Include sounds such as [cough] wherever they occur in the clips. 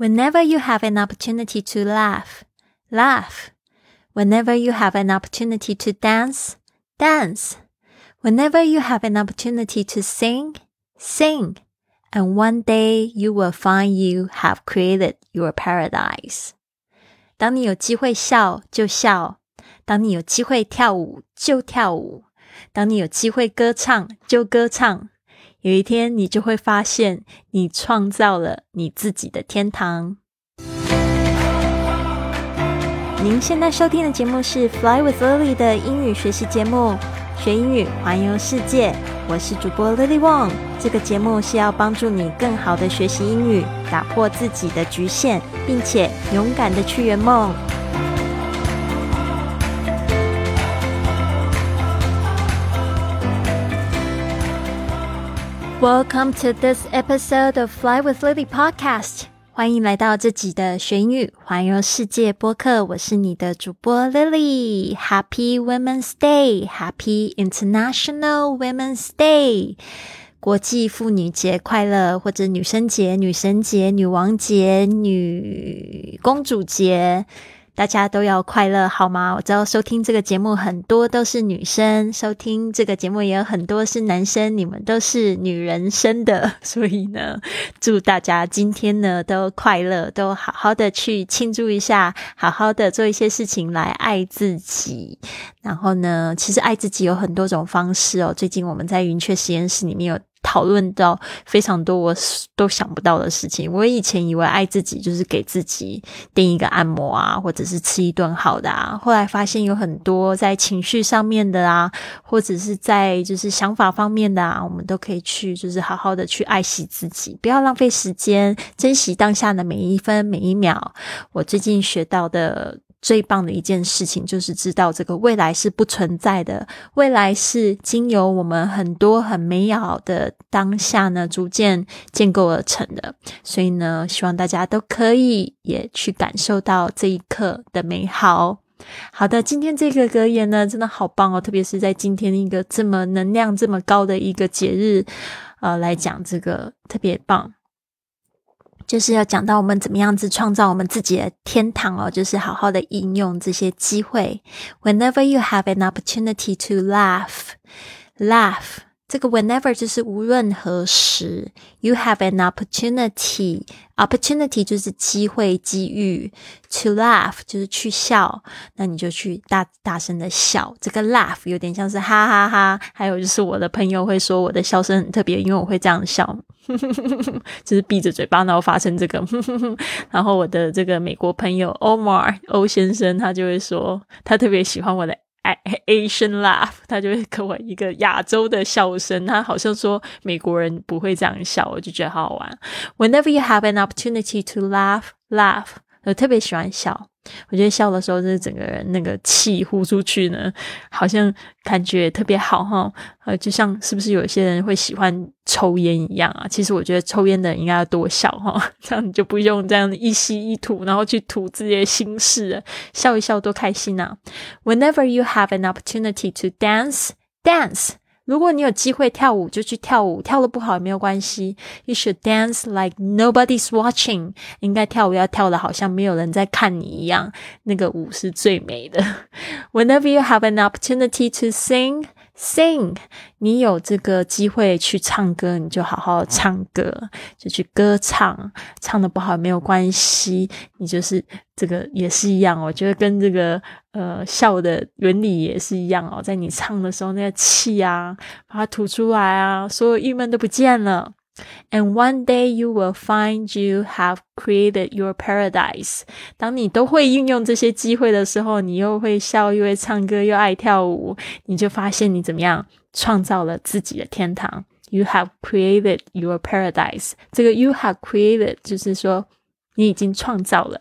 Whenever you have an opportunity to laugh, laugh. Whenever you have an opportunity to dance, dance. Whenever you have an opportunity to sing, sing. And one day you will find you have created your paradise. 当你有机会笑就笑，当你有机会跳舞就跳舞，当你有机会歌唱就歌唱。 有一天，你就会发现，你创造了你自己的天堂。您现在收听的节目是《Fly with Lily》的英语学习节目，学英语环游世界。我是主播 Lily Wong。这个节目是要帮助你更好的学习英语，打破自己的局限，并且勇敢的去圆梦。Welcome to this episode of Fly with Lily podcast。欢迎来到这集的学英语环游世界播客。我是你的主播 Lily。Happy Women's Day，Happy International Women's Day，国际妇女节快乐，或者女生节、女神节、女王节、女公主节。 大家都要快乐，好吗？我知道收听这个节目很多都是女生，收听这个节目也有很多是男生，你们都是女人生的，[laughs] 所以呢，祝大家今天呢都快乐，都好好的去庆祝一下，好好的做一些事情来爱自己。然后呢，其实爱自己有很多种方式哦。最近我们在云雀实验室里面有。讨论到非常多我都想不到的事情。我以前以为爱自己就是给自己订一个按摩啊，或者是吃一顿好的啊。后来发现有很多在情绪上面的啊，或者是在就是想法方面的啊，我们都可以去就是好好的去爱惜自己，不要浪费时间，珍惜当下的每一分每一秒。我最近学到的。最棒的一件事情就是知道这个未来是不存在的，未来是经由我们很多很美好的当下呢，逐渐建构而成的。所以呢，希望大家都可以也去感受到这一刻的美好。好的，今天这个格言呢，真的好棒哦，特别是在今天一个这么能量这么高的一个节日，呃，来讲这个特别棒。就是要讲到我们怎么样子创造我们自己的天堂哦，就是好好的应用这些机会。Whenever you have an opportunity to laugh, laugh。这个 whenever 就是无论何时，you have an opportunity, opportunity 就是机会、机遇，to laugh 就是去笑，那你就去大大声的笑。这个 laugh 有点像是哈哈哈，还有就是我的朋友会说我的笑声很特别，因为我会这样笑，[laughs] 就是闭着嘴巴然后发生这个。[laughs] 然后我的这个美国朋友 Omar 欧先生他就会说，他特别喜欢我的。Asian laugh，他就会给我一个亚洲的笑声，他好像说美国人不会这样笑，我就觉得好好玩。Whenever you have an opportunity to laugh, laugh，我特别喜欢笑。我觉得笑的时候，就是整个人那个气呼出去呢，好像感觉特别好哈。呃，就像是不是有些人会喜欢抽烟一样啊？其实我觉得抽烟的人应该要多笑哈，这样你就不用这样一吸一吐，然后去吐自己的心事，笑一笑多开心啊！Whenever you have an opportunity to dance, dance. 如果你有机会跳舞，就去跳舞，跳的不好也没有关系。You should dance like nobody's watching。应该跳舞要跳的好像没有人在看你一样，那个舞是最美的。Whenever you have an opportunity to sing。Sing，你有这个机会去唱歌，你就好好唱歌，就去歌唱。唱的不好没有关系，你就是这个也是一样。我觉得跟这个呃笑的原理也是一样哦，在你唱的时候，那个气啊，把它吐出来啊，所有郁闷都不见了。And one day you will find you have created your paradise。当你都会运用这些机会的时候，你又会笑，又会唱歌，又爱跳舞，你就发现你怎么样创造了自己的天堂。You have created your paradise。这个 you have created 就是说你已经创造了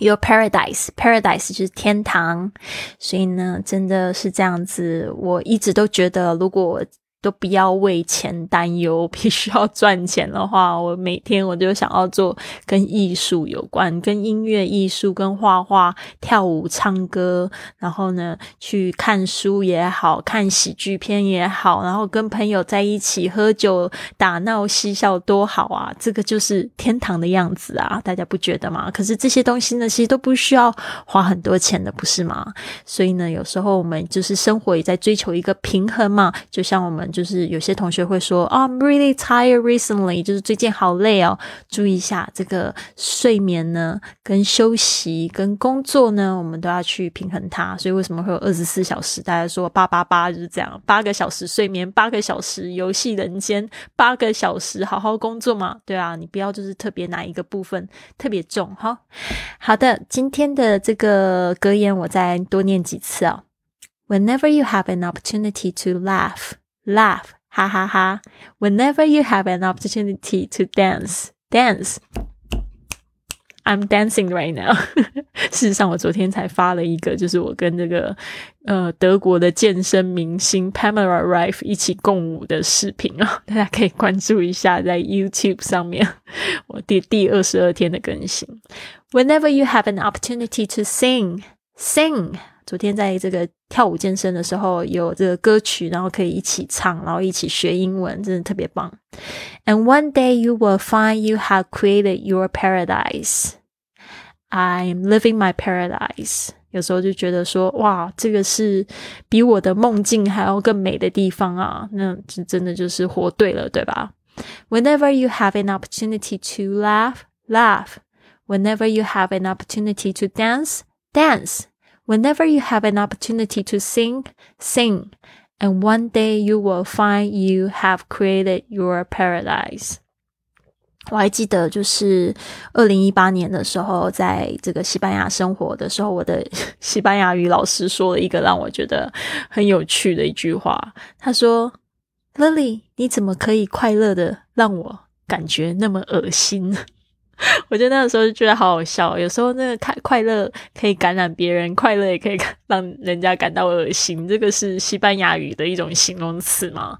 your paradise。Paradise 就是天堂。所以呢，真的是这样子。我一直都觉得，如果 都不要为钱担忧，[laughs] 必须要赚钱的话，我每天我就想要做跟艺术有关、跟音乐、艺术、跟画画、跳舞、唱歌，然后呢去看书也好看喜剧片也好，然后跟朋友在一起喝酒、打闹、嬉笑，多好啊！这个就是天堂的样子啊，大家不觉得吗？可是这些东西呢，其实都不需要花很多钱的，不是吗？所以呢，有时候我们就是生活也在追求一个平衡嘛，就像我们。就是有些同学会说，I'm really tired recently，就是最近好累哦。注意一下这个睡眠呢，跟休息跟工作呢，我们都要去平衡它。所以为什么会有二十四小时？大家说八八八就是这样，八个小时睡眠，八个小时游戏人间，八个小时好好工作嘛？对啊，你不要就是特别哪一个部分特别重哈。好的，今天的这个格言我再多念几次啊。Whenever you have an opportunity to laugh. laugh, ha ha ha. Whenever you have an opportunity to dance, dance. I'm dancing right now [laughs] 事实上，我昨天才发了一个，就是我跟这个呃德国的健身明星 Pamela Reif 一起共舞的视频啊，大家可以关注一下，在 YouTube [laughs] 上面，我第第二十二天的更新。Whenever you [laughs] have an opportunity to sing, sing. 昨天在这个跳舞健身的时候，有这个歌曲，然后可以一起唱，然后一起学英文，真的特别棒。And one day you will find you have created your paradise. I'm living my paradise. 有时候就觉得说，哇，这个是比我的梦境还要更美的地方啊！那这真的就是活对了，对吧？Whenever you have an opportunity to laugh, laugh. Whenever you have an opportunity to dance, dance. Whenever you have an opportunity to sing, sing, and one day you will find you have created your paradise. 我还记得，就是二零一八年的时候，在这个西班牙生活的时候，我的西班牙语老师说了一个让我觉得很有趣的一句话。他说：“Lily，你怎么可以快乐的让我感觉那么恶心？” [laughs] [laughs] 我觉得那个时候就觉得好好笑。有时候那个快快乐可以感染别人，快乐也可以让人家感到恶心。这个是西班牙语的一种形容词嘛？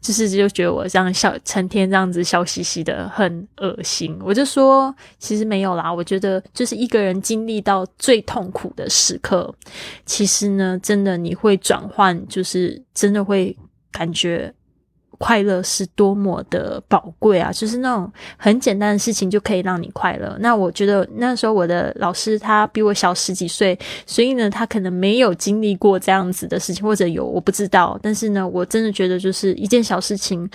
就是就觉得我这样笑成天这样子笑嘻嘻的很恶心。我就说其实没有啦。我觉得就是一个人经历到最痛苦的时刻，其实呢，真的你会转换，就是真的会感觉。快乐是多么的宝贵啊！就是那种很简单的事情就可以让你快乐。那我觉得那时候我的老师他比我小十几岁，所以呢，他可能没有经历过这样子的事情，或者有我不知道。但是呢，我真的觉得就是一件小事情。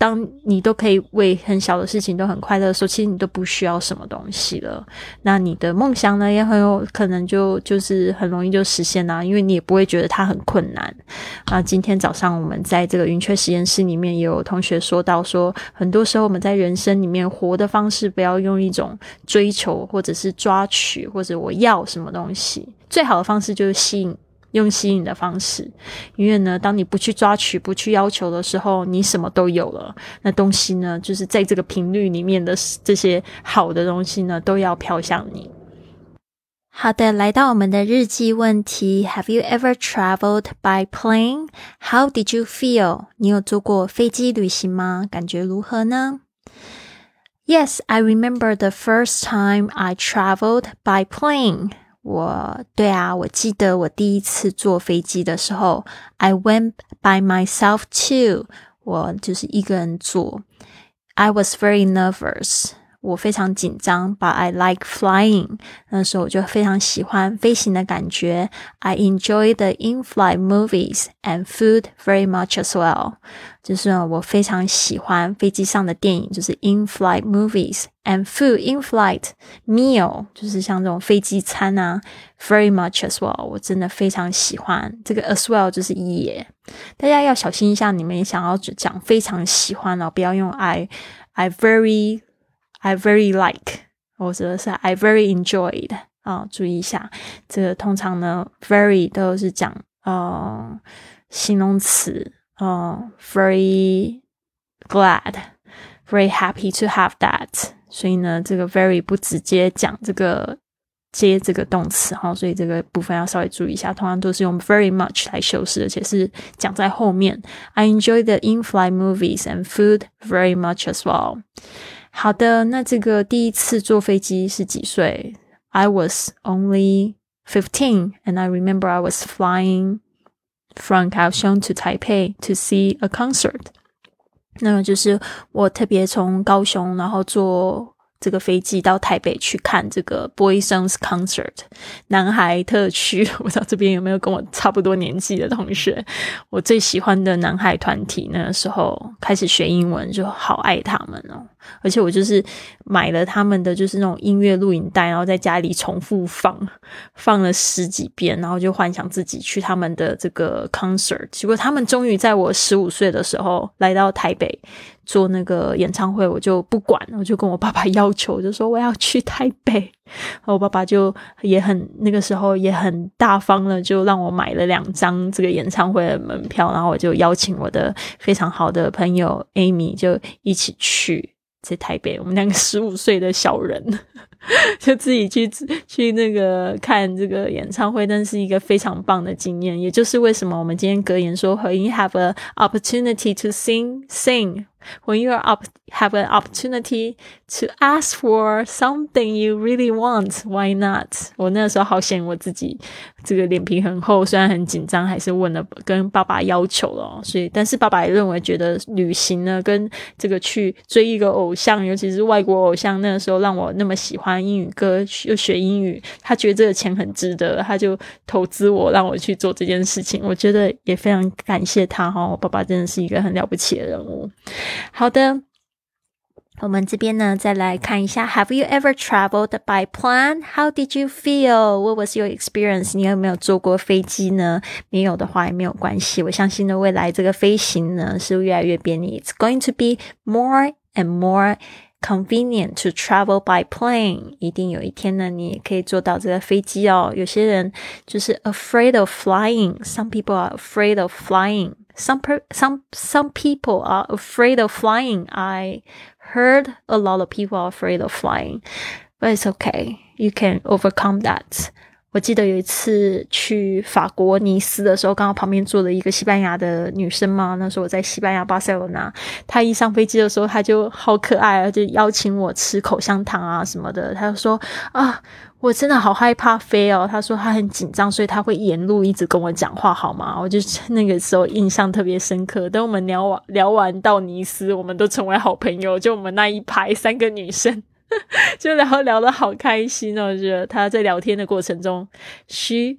当你都可以为很小的事情都很快乐的时候，其实你都不需要什么东西了。那你的梦想呢，也很有可能就就是很容易就实现啦，因为你也不会觉得它很困难。啊，今天早上我们在这个云雀实验室里面，也有同学说到说，很多时候我们在人生里面活的方式，不要用一种追求或者是抓取或者我要什么东西，最好的方式就是吸引。用吸引的方式，因为呢，当你不去抓取、不去要求的时候，你什么都有了。那东西呢，就是在这个频率里面的这些好的东西呢，都要飘向你。好的，来到我们的日记问题：Have you ever traveled by plane? How did you feel? 你有坐过飞机旅行吗？感觉如何呢？Yes, I remember the first time I traveled by plane. 我对啊，我记得我第一次坐飞机的时候，I went by myself too。我就是一个人坐，I was very nervous。我非常紧张，but I like flying。那时候我就非常喜欢飞行的感觉。I enjoy the in-flight movies and food very much as well。就是我非常喜欢飞机上的电影，就是 in-flight movies and food in-flight meal，就是像这种飞机餐啊，very much as well。我真的非常喜欢这个 as well，就是也。大家要小心一下，你们想要讲非常喜欢哦，不要用 I I very。 I very like，或者是 I very enjoyed 啊，注意一下，这个通常呢，very 都是讲呃形容词，呃，very glad，very happy to have that，所以呢，这个 very 不直接讲这个 接这个动词哈，所以这个部分要稍微注意一下。通常都是用 very much 来修饰，而且是讲在后面。I enjoy the in-flight movies and food very much as well。 好的，那这个第一次坐飞机是几岁？I was only fifteen, and I remember I was flying from Kaohsiung to Taipei to see a concert。那么就是我特别从高雄，然后坐。这个飞机到台北去看这个 Boysons Concert 男孩特区，我不知道这边有没有跟我差不多年纪的同学。我最喜欢的男孩团体，那个时候开始学英文，就好爱他们哦。而且我就是买了他们的就是那种音乐录影带，然后在家里重复放，放了十几遍，然后就幻想自己去他们的这个 concert。结果他们终于在我十五岁的时候来到台北做那个演唱会，我就不管，我就跟我爸爸要求，就说我要去台北。我爸爸就也很那个时候也很大方了，就让我买了两张这个演唱会的门票，然后我就邀请我的非常好的朋友 Amy 就一起去。在台北，我们两个十五岁的小人，就自己去去那个看这个演唱会，但是一个非常棒的经验。也就是为什么我们今天格言说，When you have a opportunity to sing, sing. When you are up, have an opportunity to ask for something you really want, why not? 我那个时候好险，我自己这个脸皮很厚，虽然很紧张，还是问了跟爸爸要求了。所以，但是爸爸也认为，觉得旅行呢，跟这个去追一个偶像，尤其是外国偶像，那个时候让我那么喜欢英语歌，又学英语，他觉得这个钱很值得，他就投资我，让我去做这件事情。我觉得也非常感谢他哈，我爸爸真的是一个很了不起的人物。好的，我们这边呢，再来看一下。Have you ever traveled by plane? How did you feel? What was your experience? 你有没有坐过飞机呢？没有的话也没有关系。我相信呢，未来这个飞行呢是越来越便利。It's going to be more and more convenient to travel by plane。一定有一天呢，你也可以坐到这个飞机哦。有些人就是 afraid of flying. Some people are afraid of flying. some per, some some people are afraid of flying. I heard a lot of people are afraid of flying, but it's okay. You can overcome that. 我记得有一次去法国尼斯的时候，刚好旁边坐了一个西班牙的女生嘛。那时候我在西班牙巴塞罗那，她一上飞机的时候，她就好可爱啊，就邀请我吃口香糖啊什么的。她就说啊， 我真的好害怕飞哦。他说他很紧张，所以他会沿路一直跟我讲话，好吗？我就那个时候印象特别深刻。等我们聊完聊完到尼斯，我们都成为好朋友。就我们那一排三个女生。[laughs] 就聊聊的好开心哦！我觉得他在聊天的过程中，she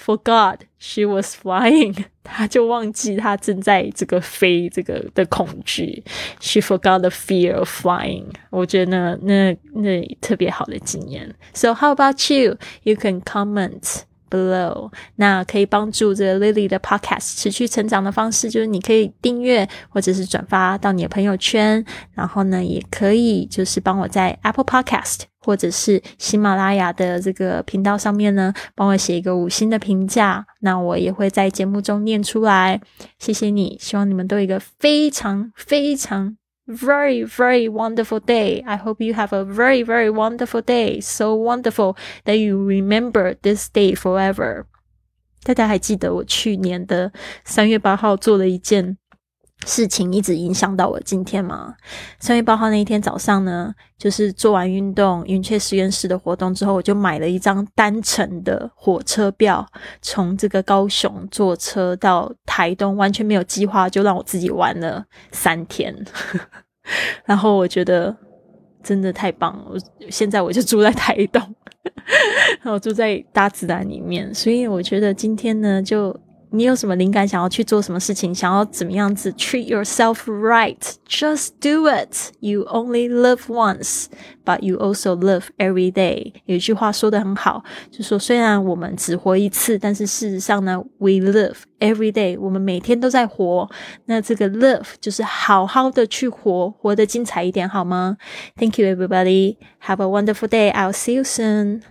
forgot she was flying，[laughs] 他就忘记他正在这个飞这个的恐惧，she forgot the fear of flying。我觉得那那那特别好的经验。So how about you? You can comment. Below，那可以帮助这个 Lily 的 Podcast 持续成长的方式，就是你可以订阅或者是转发到你的朋友圈，然后呢，也可以就是帮我在 Apple Podcast 或者是喜马拉雅的这个频道上面呢，帮我写一个五星的评价，那我也会在节目中念出来。谢谢你，希望你们都有一个非常非常。very, very wonderful day. I hope you have a very, very wonderful day. So wonderful that you remember this day forever. 大家还记得我去年的三月八号做了一件 事情，一直影响到我今天吗？三月八号那一天早上呢，就是做完运动云雀实验室的活动之后，我就买了一张单程的火车票，从这个高雄坐车到台东，完全没有计划，就让我自己玩了三天。[laughs] 然后我觉得真的太棒了，我现在我就住在台东，[laughs] 然后住在大自然里面，所以我觉得今天呢就。你有什么灵感，想要去做什么事情，想要怎么样子 treat yourself right，just do it. You only live once, but you also live every day. 有一句话说的很好，就说虽然我们只活一次，但是事实上呢，we live every day. 我们每天都在活。那这个 live 就是好好的去活，活得精彩一点，好吗？Thank you, everybody. Have a wonderful day. I'll see you soon.